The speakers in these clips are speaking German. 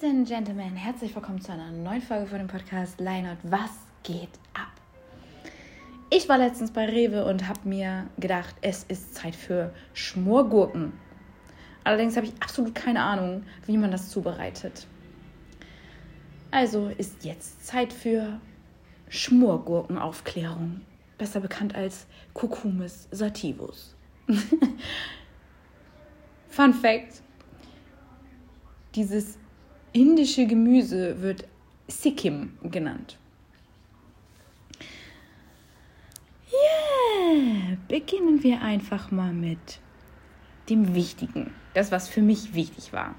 Ladies and Gentlemen, herzlich willkommen zu einer neuen Folge von dem Podcast Leinert. Was geht ab? Ich war letztens bei Rewe und habe mir gedacht, es ist Zeit für Schmorgurken. Allerdings habe ich absolut keine Ahnung, wie man das zubereitet. Also ist jetzt Zeit für Schmorgurkenaufklärung, besser bekannt als Cucumis sativus. Fun Fact: Dieses indische Gemüse wird Sikkim genannt. Yeah, beginnen wir einfach mal mit dem Wichtigen. Das, was für mich wichtig war.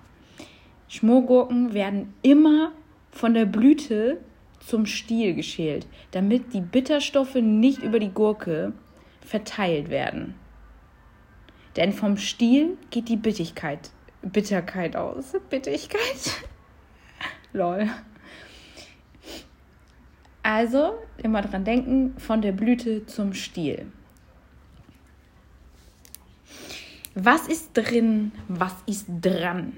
Schmorgurken werden immer von der Blüte zum Stiel geschält, damit die Bitterstoffe nicht über die Gurke verteilt werden. Denn vom Stiel geht die Bittigkeit, Bitterkeit aus. Bittigkeit? Lol. Also immer dran denken, von der Blüte zum Stiel. Was ist drin? Was ist dran?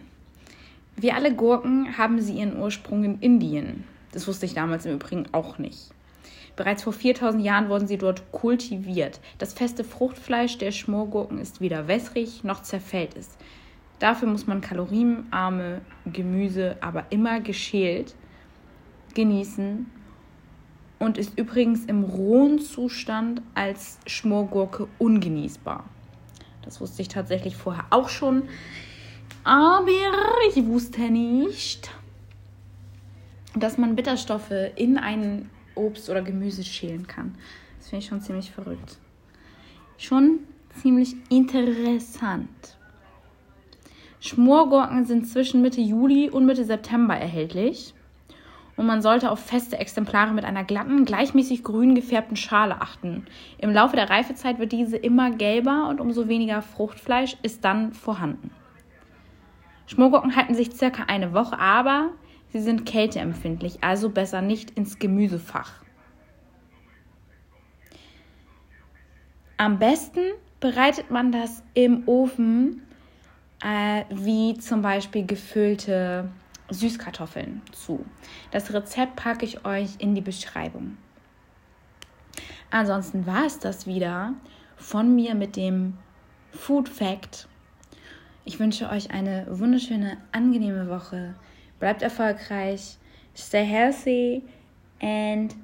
Wie alle Gurken haben sie ihren Ursprung in Indien. Das wusste ich damals im Übrigen auch nicht. Bereits vor 4000 Jahren wurden sie dort kultiviert. Das feste Fruchtfleisch der Schmorgurken ist weder wässrig noch zerfällt es. Dafür muss man kalorienarme Gemüse aber immer geschält genießen und ist übrigens im rohen Zustand als Schmorgurke ungenießbar. Das wusste ich tatsächlich vorher auch schon, aber ich wusste nicht, dass man Bitterstoffe in ein Obst oder Gemüse schälen kann. Das finde ich schon ziemlich verrückt. Schon ziemlich interessant. Schmorgurken sind zwischen Mitte Juli und Mitte September erhältlich. Und man sollte auf feste Exemplare mit einer glatten, gleichmäßig grün gefärbten Schale achten. Im Laufe der Reifezeit wird diese immer gelber und umso weniger Fruchtfleisch ist dann vorhanden. Schmorgurken halten sich circa eine Woche, aber sie sind kälteempfindlich, also besser nicht ins Gemüsefach. Am besten bereitet man das im Ofen äh, wie zum Beispiel gefüllte Süßkartoffeln zu. Das Rezept packe ich euch in die Beschreibung. Ansonsten war es das wieder von mir mit dem Food Fact. Ich wünsche euch eine wunderschöne, angenehme Woche. Bleibt erfolgreich, stay healthy and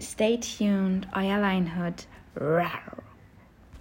stay tuned. Euer. Rawr.